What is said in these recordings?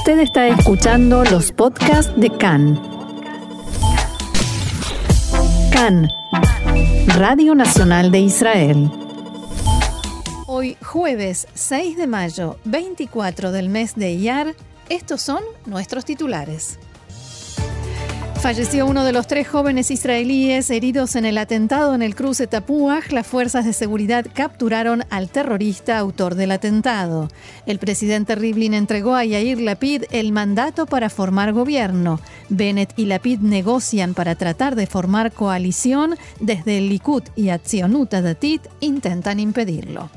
Usted está escuchando los podcasts de CAN. CAN, Radio Nacional de Israel. Hoy jueves 6 de mayo, 24 del mes de Iyar, estos son nuestros titulares. Falleció uno de los tres jóvenes israelíes heridos en el atentado en el cruce Tapuaj. Las fuerzas de seguridad capturaron al terrorista autor del atentado. El presidente Rivlin entregó a Yair Lapid el mandato para formar gobierno. Bennett y Lapid negocian para tratar de formar coalición. Desde el Likud y Atzionut Datit intentan impedirlo.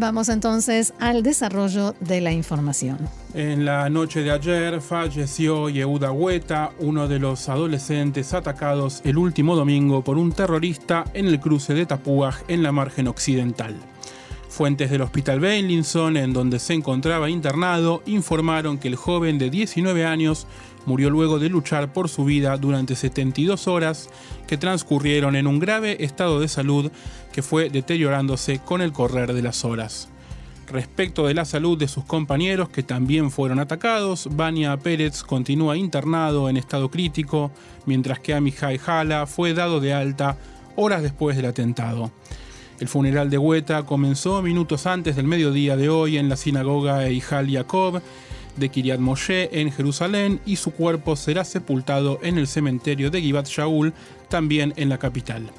Vamos entonces al desarrollo de la información. En la noche de ayer falleció Yehuda Hueta, uno de los adolescentes atacados el último domingo por un terrorista en el cruce de Tapuaj en la margen occidental. Fuentes del Hospital Beilinson, en donde se encontraba internado, informaron que el joven de 19 años murió luego de luchar por su vida durante 72 horas que transcurrieron en un grave estado de salud que fue deteriorándose con el correr de las horas. Respecto de la salud de sus compañeros que también fueron atacados, Bania Pérez continúa internado en estado crítico, mientras que Amihai Hala fue dado de alta horas después del atentado. El funeral de Hueta comenzó minutos antes del mediodía de hoy en la sinagoga Eijal Yaakov de Kiryat Moshe en Jerusalén y su cuerpo será sepultado en el cementerio de Givat Shaul, también en la capital.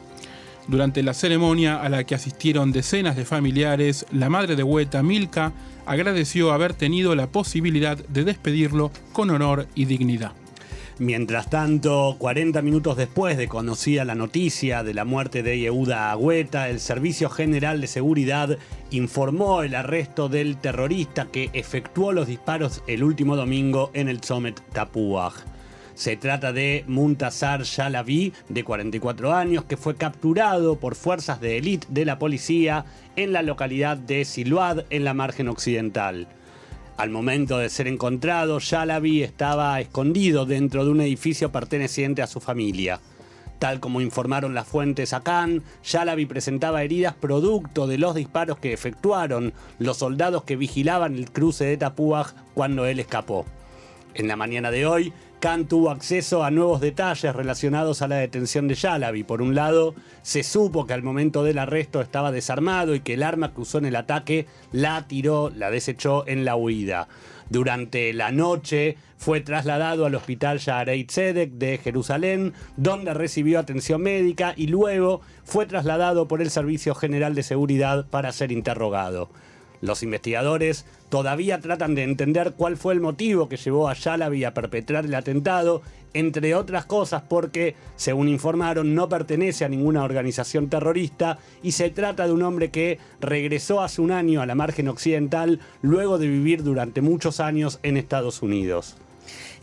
Durante la ceremonia a la que asistieron decenas de familiares, la madre de Hueta, Milka, agradeció haber tenido la posibilidad de despedirlo con honor y dignidad. Mientras tanto, 40 minutos después de conocida la noticia de la muerte de Yehuda Agüeta, el Servicio General de Seguridad informó el arresto del terrorista que efectuó los disparos el último domingo en el Zomet Tapuaj. Se trata de Muntazar Shalavi, de 44 años, que fue capturado por fuerzas de élite de la policía en la localidad de Siluad, en la margen occidental. Al momento de ser encontrado, Shalabi estaba escondido dentro de un edificio perteneciente a su familia. Tal como informaron las fuentes a Shalabi presentaba heridas producto de los disparos que efectuaron los soldados que vigilaban el cruce de Tapuaj cuando él escapó. En la mañana de hoy, Khan tuvo acceso a nuevos detalles relacionados a la detención de Yalabi. Por un lado, se supo que al momento del arresto estaba desarmado y que el arma que usó en el ataque la tiró, la desechó en la huida. Durante la noche fue trasladado al hospital Shaarei Tzedek de Jerusalén, donde recibió atención médica y luego fue trasladado por el Servicio General de Seguridad para ser interrogado. Los investigadores todavía tratan de entender cuál fue el motivo que llevó a Yalabi a perpetrar el atentado, entre otras cosas porque, según informaron, no pertenece a ninguna organización terrorista y se trata de un hombre que regresó hace un año a la margen occidental luego de vivir durante muchos años en Estados Unidos.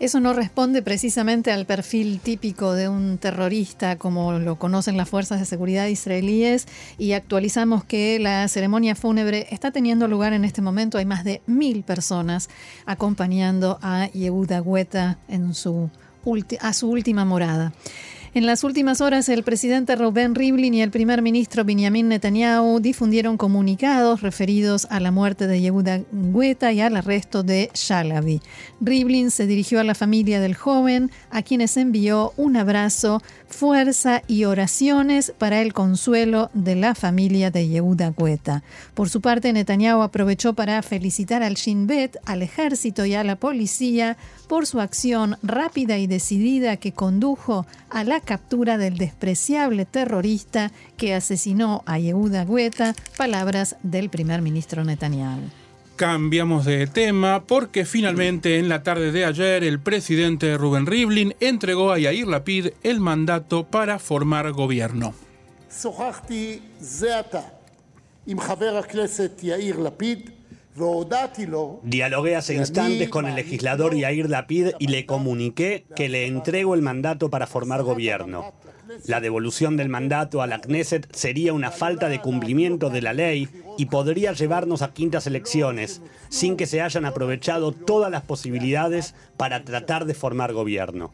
Eso no responde precisamente al perfil típico de un terrorista como lo conocen las fuerzas de seguridad israelíes y actualizamos que la ceremonia fúnebre está teniendo lugar en este momento. Hay más de mil personas acompañando a Yehuda Guetta en su a su última morada. En las últimas horas, el presidente Rubén Rivlin y el primer ministro Benjamin Netanyahu difundieron comunicados referidos a la muerte de Yehuda Guetta y al arresto de Shalabi. Rivlin se dirigió a la familia del joven, a quienes envió un abrazo, fuerza y oraciones para el consuelo de la familia de Yehuda Guetta. Por su parte, Netanyahu aprovechó para felicitar al Shin Bet, al ejército y a la policía por su acción rápida y decidida que condujo a la captura del despreciable terrorista que asesinó a Yehuda Guetta, palabras del primer ministro Netanyahu. Cambiamos de tema porque finalmente en la tarde de ayer el presidente Rubén Rivlin entregó a Yair Lapid el mandato para formar gobierno. Dialogué hace instantes con el legislador Yair Lapid y le comuniqué que le entrego el mandato para formar gobierno. La devolución del mandato a la Knesset sería una falta de cumplimiento de la ley y podría llevarnos a quintas elecciones, sin que se hayan aprovechado todas las posibilidades para tratar de formar gobierno.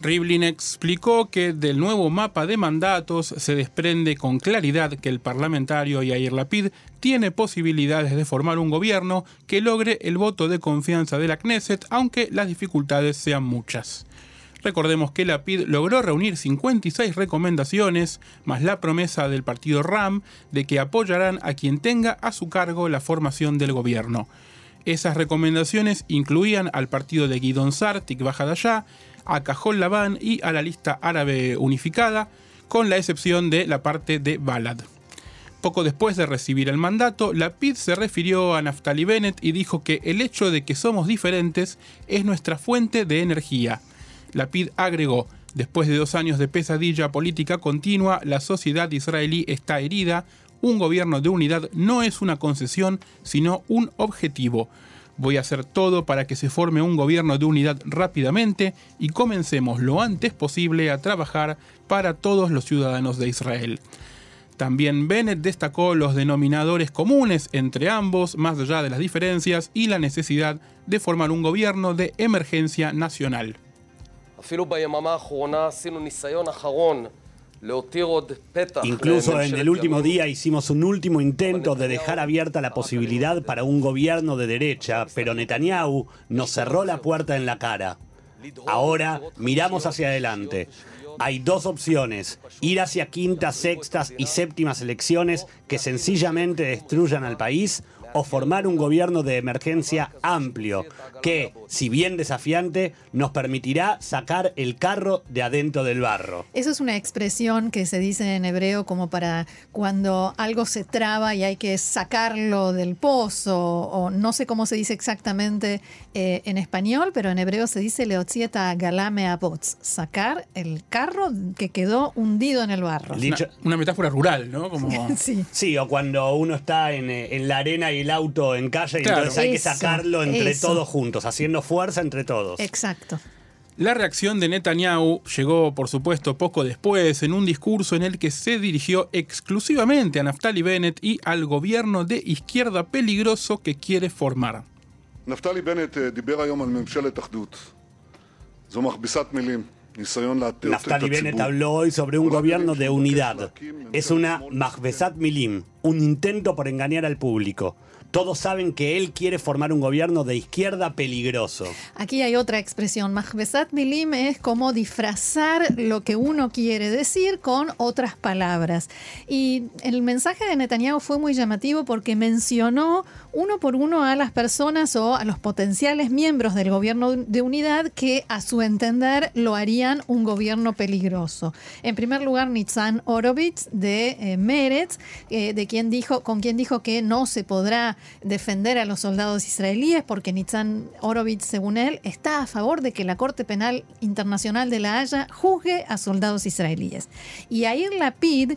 Rivlin explicó que del nuevo mapa de mandatos se desprende con claridad que el parlamentario Yair Lapid tiene posibilidades de formar un gobierno que logre el voto de confianza de la Knesset, aunque las dificultades sean muchas. Recordemos que Lapid logró reunir 56 recomendaciones, más la promesa del partido RAM de que apoyarán a quien tenga a su cargo la formación del gobierno. Esas recomendaciones incluían al partido de Guidon Sar, Tikva a Cajol Labán y a la lista árabe unificada, con la excepción de la parte de Balad. Poco después de recibir el mandato, Lapid se refirió a Naftali Bennett y dijo que el hecho de que somos diferentes es nuestra fuente de energía. Lapid agregó, después de dos años de pesadilla política continua, la sociedad israelí está herida, un gobierno de unidad no es una concesión, sino un objetivo. Voy a hacer todo para que se forme un gobierno de unidad rápidamente y comencemos lo antes posible a trabajar para todos los ciudadanos de Israel. También Bennett destacó los denominadores comunes entre ambos, más allá de las diferencias, y la necesidad de formar un gobierno de emergencia nacional. Incluso en el último día hicimos un último intento de dejar abierta la posibilidad para un gobierno de derecha, pero Netanyahu nos cerró la puerta en la cara. Ahora miramos hacia adelante. Hay dos opciones, ir hacia quintas, sextas y séptimas elecciones que sencillamente destruyan al país o formar un gobierno de emergencia amplio que, si bien desafiante, nos permitirá sacar el carro de adentro del barro. Eso es una expresión que se dice en hebreo como para cuando algo se traba y hay que sacarlo del pozo, o no sé cómo se dice exactamente eh, en español, pero en hebreo se dice leotzieta galame abots, sacar el carro que quedó hundido en el barro. Una, metáfora rural, ¿no? Como... sí. sí, o cuando uno está en, eh, en la arena y el auto en calle y entonces hay que sacarlo entre todos juntos, haciendo fuerza entre todos. Exacto. La reacción de Netanyahu llegó, por supuesto, poco después, en un discurso en el que se dirigió exclusivamente a Naftali Bennett y al gobierno de izquierda peligroso que quiere formar. Naftali Bennett Naftali Bennett habló hoy sobre un gobierno de unidad. Es una Mahbesat Milim, un intento por engañar al público. Todos saben que él quiere formar un gobierno de izquierda peligroso. Aquí hay otra expresión. Mahbesat Milim es como disfrazar lo que uno quiere decir con otras palabras. Y el mensaje de Netanyahu fue muy llamativo porque mencionó uno por uno a las personas o a los potenciales miembros del gobierno de unidad que a su entender lo harían un gobierno peligroso. En primer lugar, Nitzan Orovitz de eh, Meretz, eh, de quien dijo, con quien dijo que no se podrá defender a los soldados israelíes porque Nitzan Orovitz, según él, está a favor de que la Corte Penal Internacional de La Haya juzgue a soldados israelíes. Y Air Lapid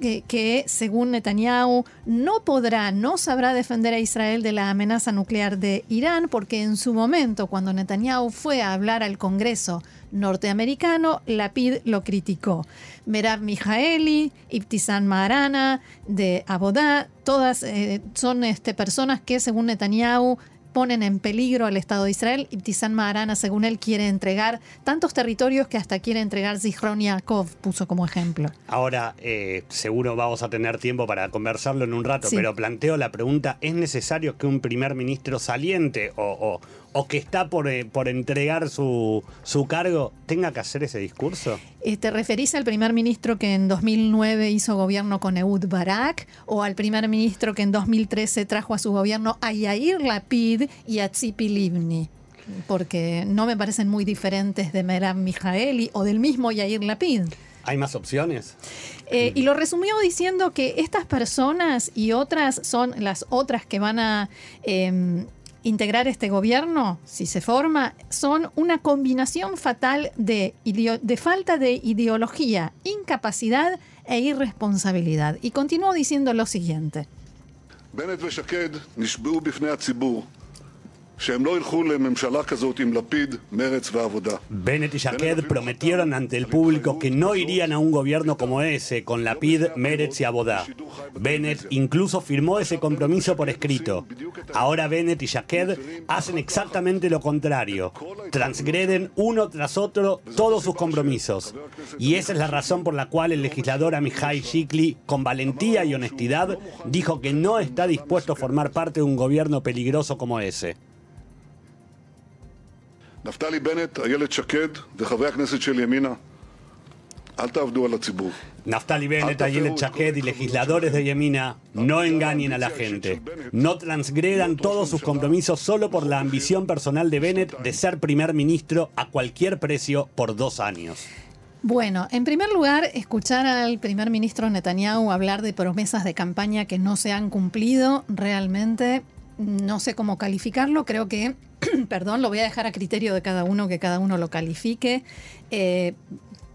que, según Netanyahu no podrá, no sabrá defender a Israel de la amenaza nuclear de Irán, porque en su momento, cuando Netanyahu fue a hablar al Congreso norteamericano, Lapid lo criticó. Merav Mijaeli, Ibtisam Maharana, de Abodá, todas eh, son este, personas que, según Netanyahu, ponen en peligro al Estado de Israel. Ibtisam Maharana, según él, quiere entregar tantos territorios que hasta quiere entregar Zichron Yaakov, puso como ejemplo. Ahora, eh, seguro vamos a tener tiempo para conversarlo en un rato, pero planteo la pregunta, ¿es necesario que un primer ministro saliente o, o que está por, eh, por entregar su, su, cargo tenga que hacer ese discurso? Eh, ¿Te referís al primer ministro que en 2009 hizo gobierno con Eud Barak o al primer ministro que en 2013 trajo a su gobierno a Yair Lapid y a Tzipi Livni? Porque no me parecen muy diferentes de Merav Mijaeli o del mismo Yair Lapid. ¿Hay más opciones? Eh, y lo resumió diciendo que estas personas y otras son las otras que van a em, integrar este gobierno, si se forma, son una combinación fatal de, falta de ideología, incapacidad e irresponsabilidad. Y continuó diciendo lo siguiente. Bennett y Jaqued prometieron ante el público que no irían a un gobierno como ese, con Lapid, Meretz y Abodá. Bennett incluso firmó ese compromiso por escrito. Ahora Bennett y Jaqued hacen exactamente lo contrario. Transgreden uno tras otro todos sus compromisos. Y esa es la razón por la cual el legislador Amihai Shikli, con valentía y honestidad, dijo que no está dispuesto a formar parte de un gobierno peligroso como ese. נפתלי בנט, איילת שקד וחברי הכנסת של ימינה, אל תעבדו על הציבור. Naftali Bennett, Ayelet Chaked y legisladores de Yemina no engañen a la gente. No transgredan todos sus compromisos solo por la ambición personal de Bennett de ser primer ministro a cualquier precio por dos años. Bueno, en primer lugar, escuchar al primer ministro Netanyahu hablar de promesas de campaña que no se han cumplido, realmente no sé cómo calificarlo, creo que, perdón, lo voy a dejar a criterio de cada uno, que cada uno lo califique, eh,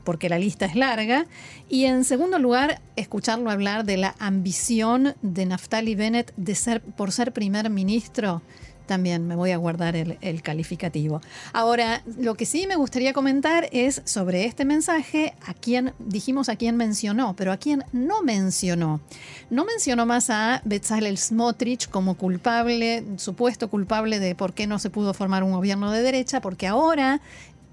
porque la lista es larga. Y en segundo lugar, escucharlo hablar de la ambición de Naftali Bennett de ser, por ser primer ministro también me voy a guardar el, calificativo. Ahora, lo que sí me gustaría comentar es sobre este mensaje, a quién dijimos a quién mencionó, pero a quién no mencionó. No mencionó más a Bezalel Smotrich como culpable, supuesto culpable de por qué no se pudo formar un gobierno de derecha, porque ahora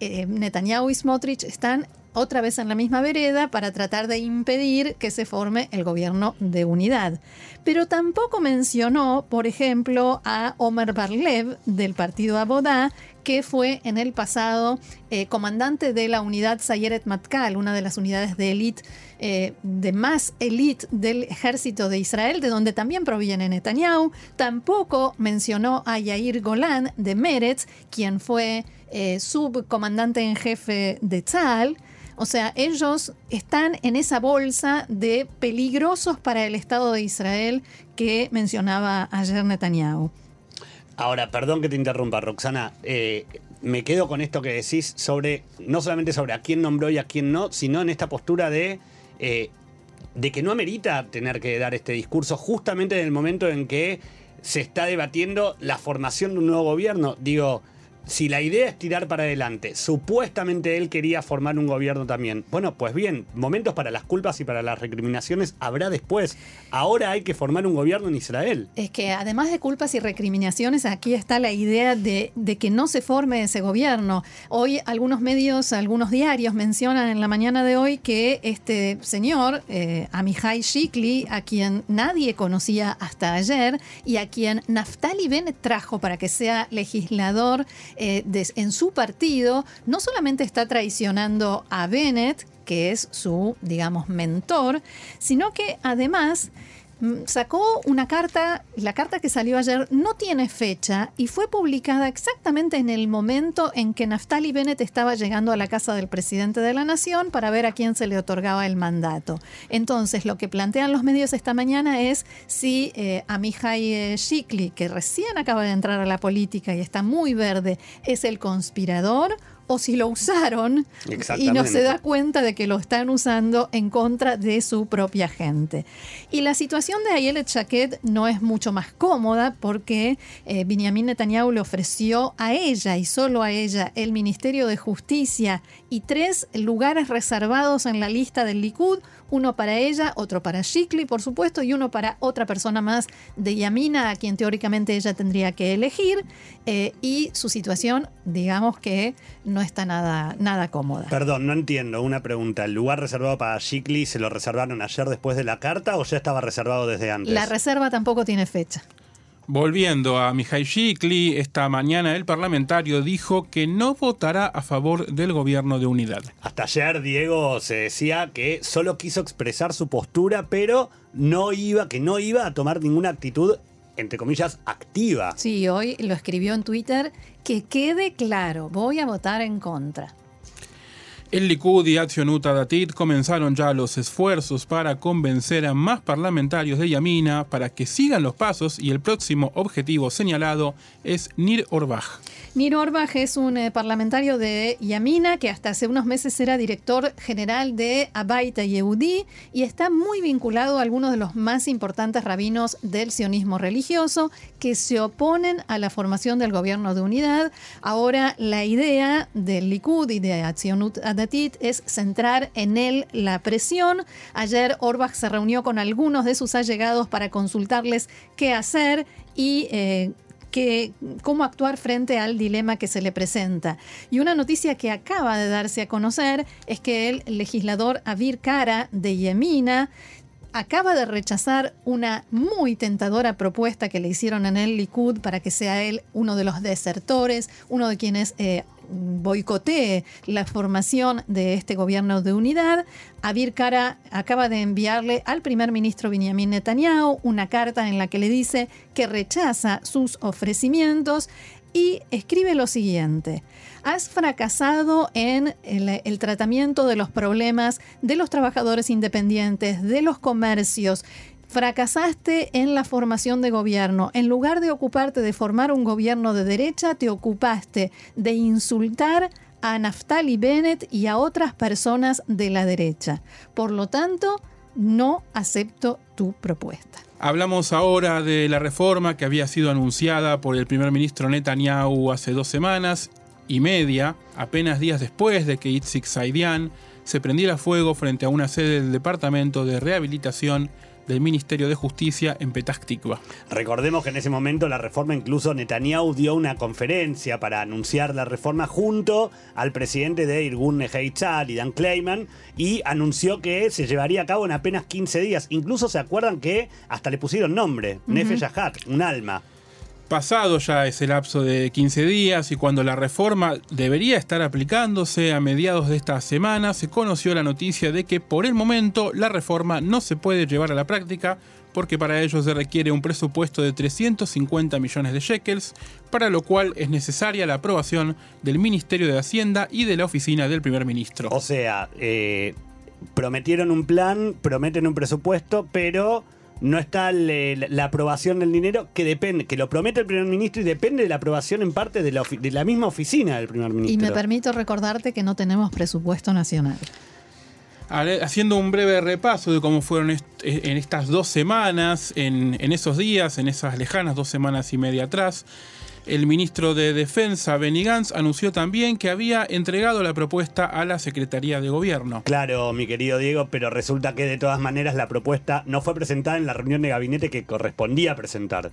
eh, Netanyahu y Smotrich están otra vez en la misma vereda para tratar de impedir que se forme el gobierno de unidad. Pero tampoco mencionó, por ejemplo, a Omer Barlev del partido Abodá, que fue en el pasado eh, comandante de la unidad Sayeret Matkal, una de las unidades de élite, eh, de más élite del ejército de Israel, de donde también proviene Netanyahu. Tampoco mencionó a Yair Golan de Meretz, quien fue eh, subcomandante en jefe de Tzal. O sea, ellos están en esa bolsa de peligrosos para el Estado de Israel que mencionaba ayer Netanyahu. Ahora, perdón que te interrumpa, Roxana. Eh, me quedo con esto que decís sobre, no solamente sobre a quién nombró y a quién no, sino en esta postura de, eh, de que no amerita tener que dar este discurso justamente en el momento en que se está debatiendo la formación de un nuevo gobierno. Digo, si la idea es tirar para adelante, supuestamente él quería formar un gobierno también. Bueno, pues bien, momentos para las culpas y para las recriminaciones habrá después. Ahora hay que formar un gobierno en Israel. Es que además de culpas y recriminaciones, aquí está la idea de, que no se forme ese gobierno. Hoy algunos medios, algunos diarios mencionan en la mañana de hoy que este señor, eh, Amihai Shikli, a quien nadie conocía hasta ayer y a quien Naftali Bennett trajo para que sea legislador, eh, en su partido no solamente está traicionando a Bennett, que es su, digamos, mentor, sino que además sacó una carta, la carta que salió ayer no tiene fecha y fue publicada exactamente en el momento en que Naftali Bennett estaba llegando a la casa del presidente de la nación para ver a quién se le otorgaba el mandato. Entonces, lo que plantean los medios esta mañana es si eh, Amihai eh, Shikli, que recién acaba de entrar a la política y está muy verde, es el conspirador o si lo usaron y no se da cuenta de que lo están usando en contra de su propia gente. Y la situación de Ayelet Chaquet no es mucho más cómoda porque eh, Benjamin Netanyahu le ofreció a ella y solo a ella el Ministerio de Justicia y tres lugares reservados en la lista del Likud, uno para ella, otro para Shikli, por supuesto, y uno para otra persona más de Yamina, a quien teóricamente ella tendría que elegir, eh, y su situación, digamos que no está nada, nada cómoda. Perdón, no entiendo, una pregunta, ¿el lugar reservado para Shikli se lo reservaron ayer después de la carta o ya estaba reservado desde antes? La reserva tampoco tiene fecha. Volviendo a Mihai Shikli, esta mañana el parlamentario dijo que no votará a favor del gobierno de unidad. Hasta ayer Diego se decía que solo quiso expresar su postura, pero no iba, que no iba a tomar ninguna actitud entre comillas, activa. Sí, hoy lo escribió en Twitter, que quede claro, voy a votar en contra. El Likud y Atzionut Datit comenzaron ya los esfuerzos para convencer a más parlamentarios de Yamina para que sigan los pasos y el próximo objetivo señalado es Nir Orbach. Nir Orbach es un eh, parlamentario de Yamina que hasta hace unos meses era director general de Abaita Yehudi y está muy vinculado a algunos de los más importantes rabinos del sionismo religioso que se oponen a la formación del gobierno de unidad. Ahora la idea del Likud y de Atzionut Es centrar en él la presión. Ayer Orbach se reunió con algunos de sus allegados para consultarles qué hacer y eh, cómo actuar frente al dilema que se le presenta. Y una noticia que acaba de darse a conocer es que el legislador Avir Kara de Yemina acaba de rechazar una muy tentadora propuesta que le hicieron en el Likud para que sea él uno de los desertores, uno de quienes eh, boicotee la formación de este gobierno de unidad. Abir Kara acaba de enviarle al primer ministro Benjamin Netanyahu una carta en la que le dice que rechaza sus ofrecimientos y escribe lo siguiente. Has fracasado en el, tratamiento de los problemas de los trabajadores independientes, de los comercios, fracasaste en la formación de gobierno. En lugar de ocuparte de formar un gobierno de derecha, te ocupaste de insultar a Naftali Bennett y a otras personas de la derecha. Por lo tanto, no acepto tu propuesta. Hablamos ahora de la reforma que había sido anunciada por el primer ministro Netanyahu hace dos semanas y media, apenas días después de que Itzik Saidian se prendiera fuego frente a una sede del Departamento de Rehabilitación del Ministerio de Justicia en Petah Tikva. Recordemos que en ese momento la reforma, incluso Netanyahu dio una conferencia para anunciar la reforma junto al presidente de Irgun Neheitzal y Dan Kleiman y anunció que se llevaría a cabo en apenas 15 días. Incluso se acuerdan que hasta le pusieron nombre, uh -huh. Nefe Yahat, un alma pasado ya ese lapso de 15 días y cuando la reforma debería estar aplicándose a mediados de esta semana, se conoció la noticia de que por el momento la reforma no se puede llevar a la práctica porque para ello se requiere un presupuesto de 350 millones de shekels, para lo cual es necesaria la aprobación del Ministerio de Hacienda y de la oficina del primer ministro. O sea, eh, prometieron un plan, prometen un presupuesto, pero no está le, la aprobación del dinero que depende, que lo promete el primer ministro y depende de la aprobación en parte de la, de la misma oficina del primer ministro. Y me permito recordarte que no tenemos presupuesto nacional. Haciendo un breve repaso de cómo fueron est en estas dos semanas, en, en esos días, en esas lejanas dos semanas y media atrás, el ministro de Defensa, Benny Gantz, anunció también que había entregado la propuesta a la Secretaría de Gobierno. Claro, mi querido Diego, pero resulta que de todas maneras la propuesta no fue presentada en la reunión de gabinete que correspondía presentar.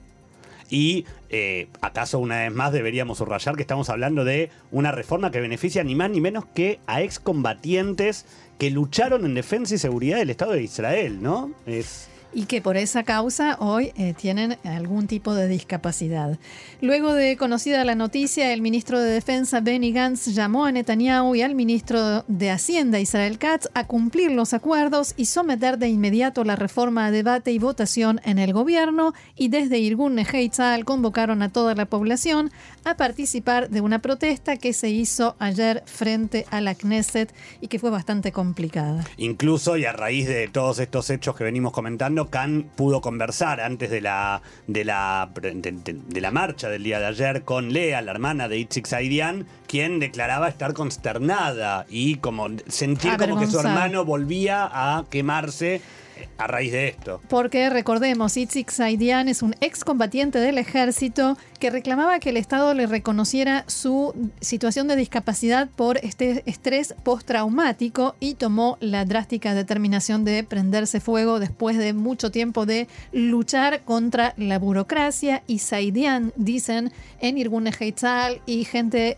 Y eh, acaso una vez más deberíamos subrayar que estamos hablando de una reforma que beneficia ni más ni menos que a excombatientes que lucharon en defensa y seguridad del Estado de Israel, ¿no? Es y que por esa causa hoy eh, tienen algún tipo de discapacidad. Luego de conocida la noticia, el ministro de Defensa Benny Gantz llamó a Netanyahu y al ministro de Hacienda Israel Katz a cumplir los acuerdos y someter de inmediato la reforma a debate y votación en el gobierno y desde Irgun Neheitzal convocaron a toda la población a participar de una protesta que se hizo ayer frente a la Knesset y que fue bastante complicada. Incluso y a raíz de todos estos hechos que venimos comentando, Khan pudo conversar antes de la, de la, de, la marcha del día de ayer con Lea, la hermana de Itzik Saidian, quien declaraba estar consternada y como sentir como que su hermano volvía a quemarse a raíz de esto. Porque recordemos, Itzik Saidian es un excombatiente del ejército que reclamaba que el Estado le reconociera su situación de discapacidad por este estrés postraumático y tomó la drástica determinación de prenderse fuego después de mucho tiempo de luchar contra la burocracia. Y Saidian, dicen, en Irgun Heitzal y gente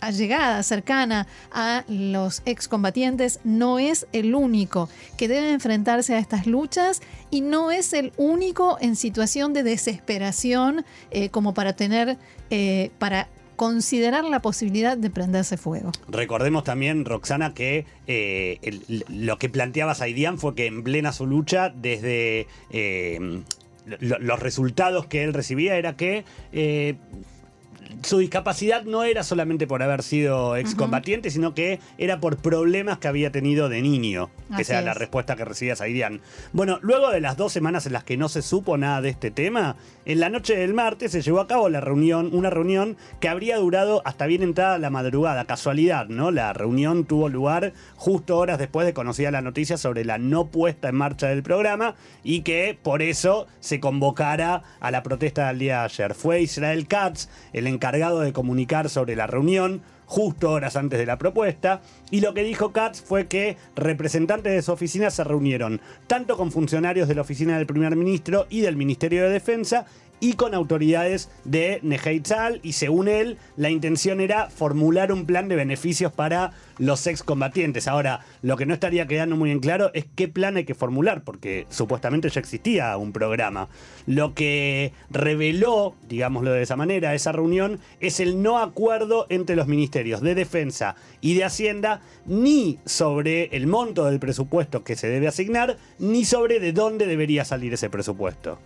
allegada, cercana a los excombatientes, no es el único que debe enfrentarse a estas luchas y no es el único en situación de desesperación eh, como para tener, eh, para considerar la posibilidad de prenderse fuego. Recordemos también, Roxana, que eh, lo que planteaba Saidian fue que en plena su lucha, desde eh, lo, los resultados que él recibía, era que su discapacidad no era solamente por haber sido excombatiente, sino que era por problemas que había tenido de niño. Que sea la es. respuesta que recibía Zairian. Bueno, luego de las dos semanas en las que no se supo nada de este tema, en la noche del martes se llevó a cabo la reunión, una reunión que habría durado hasta bien entrada la madrugada. Casualidad, ¿no? La reunión tuvo lugar justo horas después de conocida la noticia sobre la no puesta en marcha del programa y que por eso se convocara a la protesta del día de ayer. Fue Israel Katz el encargado de comunicar sobre la reunión justo horas antes de la propuesta, y lo que dijo Katz fue que representantes de su oficina se reunieron tanto con funcionarios de la oficina del primer ministro y del Ministerio de Defensa, y con autoridades de Nejeitzal y según él la intención era formular un plan de beneficios para los excombatientes. Ahora, lo que no estaría quedando muy en claro es qué plan hay que formular, porque supuestamente ya existía un programa. Lo que reveló, digámoslo de esa manera, esa reunión es el no acuerdo entre los ministerios de Defensa y de Hacienda, ni sobre el monto del presupuesto que se debe asignar, ni sobre de dónde debería salir ese presupuesto.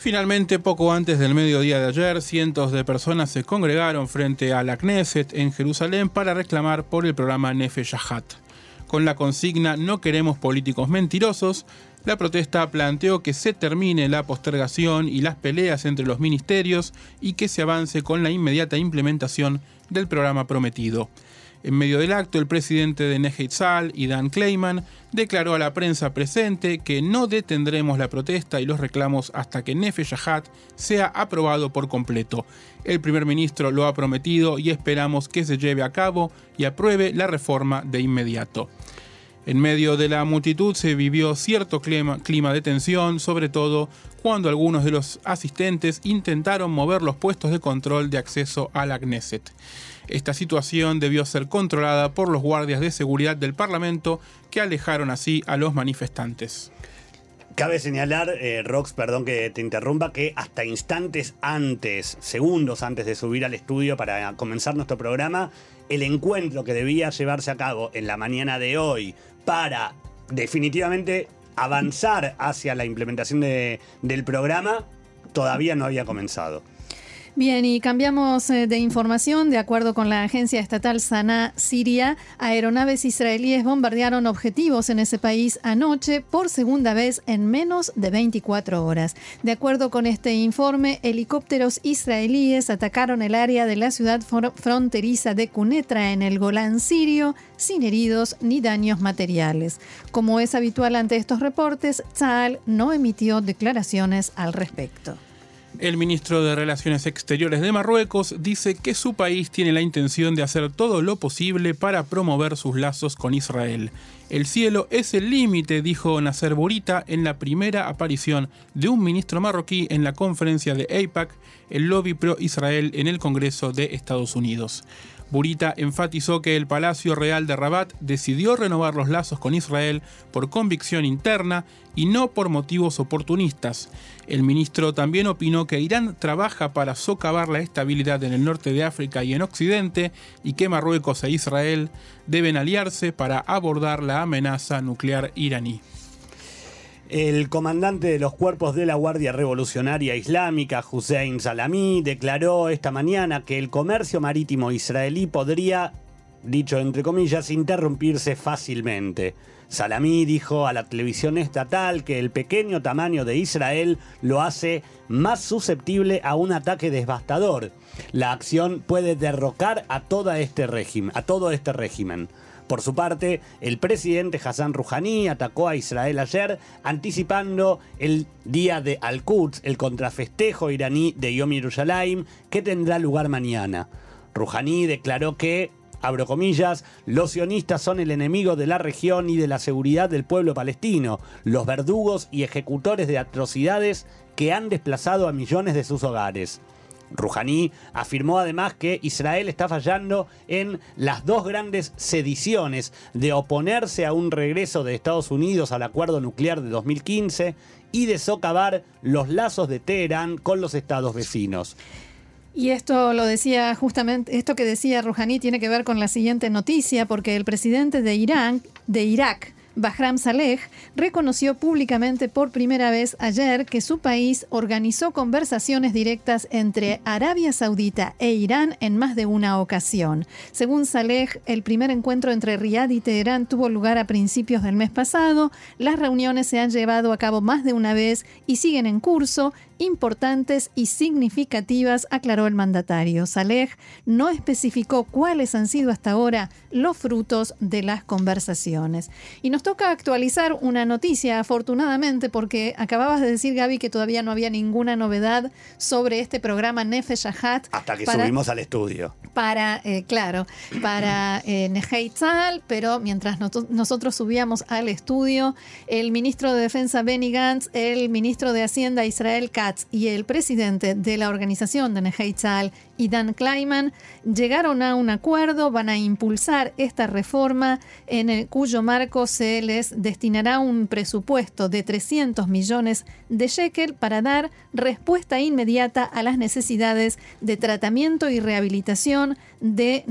Finalmente, poco antes del mediodía de ayer, cientos de personas se congregaron frente a la Knesset en Jerusalén para reclamar por el programa Nefe Yahat. Con la consigna No queremos políticos mentirosos, la protesta planteó que se termine la postergación y las peleas entre los ministerios y que se avance con la inmediata implementación del programa prometido. En medio del acto, el presidente de Nehetzal Dan Kleiman declaró a la prensa presente que no detendremos la protesta y los reclamos hasta que Nefe Yahat sea aprobado por completo. El primer ministro lo ha prometido y esperamos que se lleve a cabo y apruebe la reforma de inmediato. En medio de la multitud se vivió cierto clima, de tensión, sobre todo cuando algunos de los asistentes intentaron mover los puestos de control de acceso a la Knesset. Esta situación debió ser controlada por los guardias de seguridad del Parlamento que alejaron así a los manifestantes. Cabe señalar, eh, Rox, perdón que te interrumpa, que hasta instantes antes, segundos antes de subir al estudio para comenzar nuestro programa, el encuentro que debía llevarse a cabo en la mañana de hoy para definitivamente avanzar hacia la implementación de, del programa todavía no había comenzado. Bien, y cambiamos eh, de información. De acuerdo con la agencia estatal Sanaa Siria, aeronaves israelíes bombardearon objetivos en ese país anoche por segunda vez en menos de 24 horas. De acuerdo con este informe, helicópteros israelíes atacaron el área de la ciudad fronteriza de Cunetra en el Golán sirio sin heridos ni daños materiales. Como es habitual ante estos reportes, Tzal no emitió declaraciones al respecto. El ministro de Relaciones Exteriores de Marruecos dice que su país tiene la intención de hacer todo lo posible para promover sus lazos con Israel. El cielo es el límite, dijo Nasser Bourita en la primera aparición de un ministro marroquí en la conferencia de AIPAC, el lobby pro-Israel en el Congreso de Estados Unidos. Burita enfatizó que el Palacio Real de Rabat decidió renovar los lazos con Israel por convicción interna y no por motivos oportunistas. El ministro también opinó que Irán trabaja para socavar la estabilidad en el norte de África y en Occidente y que Marruecos e Israel deben aliarse para abordar la amenaza nuclear iraní. El comandante de los cuerpos de la Guardia Revolucionaria Islámica, Hussein Salami, declaró esta mañana que el comercio marítimo israelí podría, dicho entre comillas, interrumpirse fácilmente. Salami dijo a la televisión estatal que el pequeño tamaño de Israel lo hace más susceptible a un ataque devastador. La acción puede derrocar a, toda este régimen, a todo este régimen. Por su parte, el presidente Hassan Rouhani atacó a Israel ayer, anticipando el día de Al-Quds, el contrafestejo iraní de Yom Yerushalayim, que tendrá lugar mañana. Rouhani declaró que, abro comillas, los sionistas son el enemigo de la región y de la seguridad del pueblo palestino, los verdugos y ejecutores de atrocidades que han desplazado a millones de sus hogares. Rouhani afirmó además que Israel está fallando en las dos grandes sediciones de oponerse a un regreso de Estados Unidos al acuerdo nuclear de 2015 y de socavar los lazos de Teherán con los estados vecinos. Y esto lo decía justamente, esto que decía Rouhani tiene que ver con la siguiente noticia, porque el presidente de Irán, de Irak, Bahram Saleh, reconoció públicamente por primera vez ayer que su país organizó conversaciones directas entre Arabia Saudita e Irán en más de una ocasión. Según Saleh, el primer encuentro entre Riad y Teherán tuvo lugar a principios del mes pasado. Las reuniones se han llevado a cabo más de una vez y siguen en curso importantes y significativas, aclaró el mandatario. Saleh no especificó cuáles han sido hasta ahora los frutos de las conversaciones. Y nos toca actualizar una noticia, afortunadamente, porque acababas de decir, Gaby, que todavía no había ninguna novedad sobre este programa Nefe Shahat. Hasta que subimos al estudio. Para, eh, claro, para eh, pero mientras nosotros subíamos al estudio, el ministro de Defensa Benny Gantz, el ministro de Hacienda Israel Katz, y el presidente de la organización de Tzal y Dan Kleiman llegaron a un acuerdo, van a impulsar esta reforma en el cuyo marco se les destinará un presupuesto de 300 millones de shekel para dar respuesta inmediata a las necesidades de tratamiento y rehabilitación de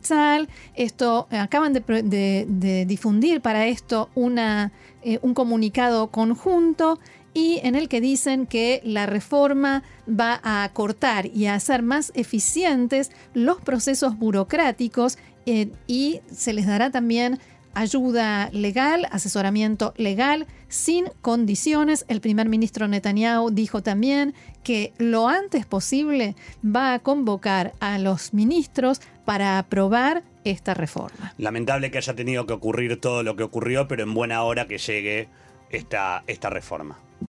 Tzal. Esto acaban de, difundir para esto una, eh, un comunicado conjunto y en el que dicen que la reforma va a acortar y a hacer más eficientes los procesos burocráticos eh, y se les dará también ayuda legal, asesoramiento legal, sin condiciones. El primer ministro Netanyahu dijo también que lo antes posible va a convocar a los ministros para aprobar esta reforma. Lamentable que haya tenido que ocurrir todo lo que ocurrió, pero en buena hora que llegue esta, esta reforma.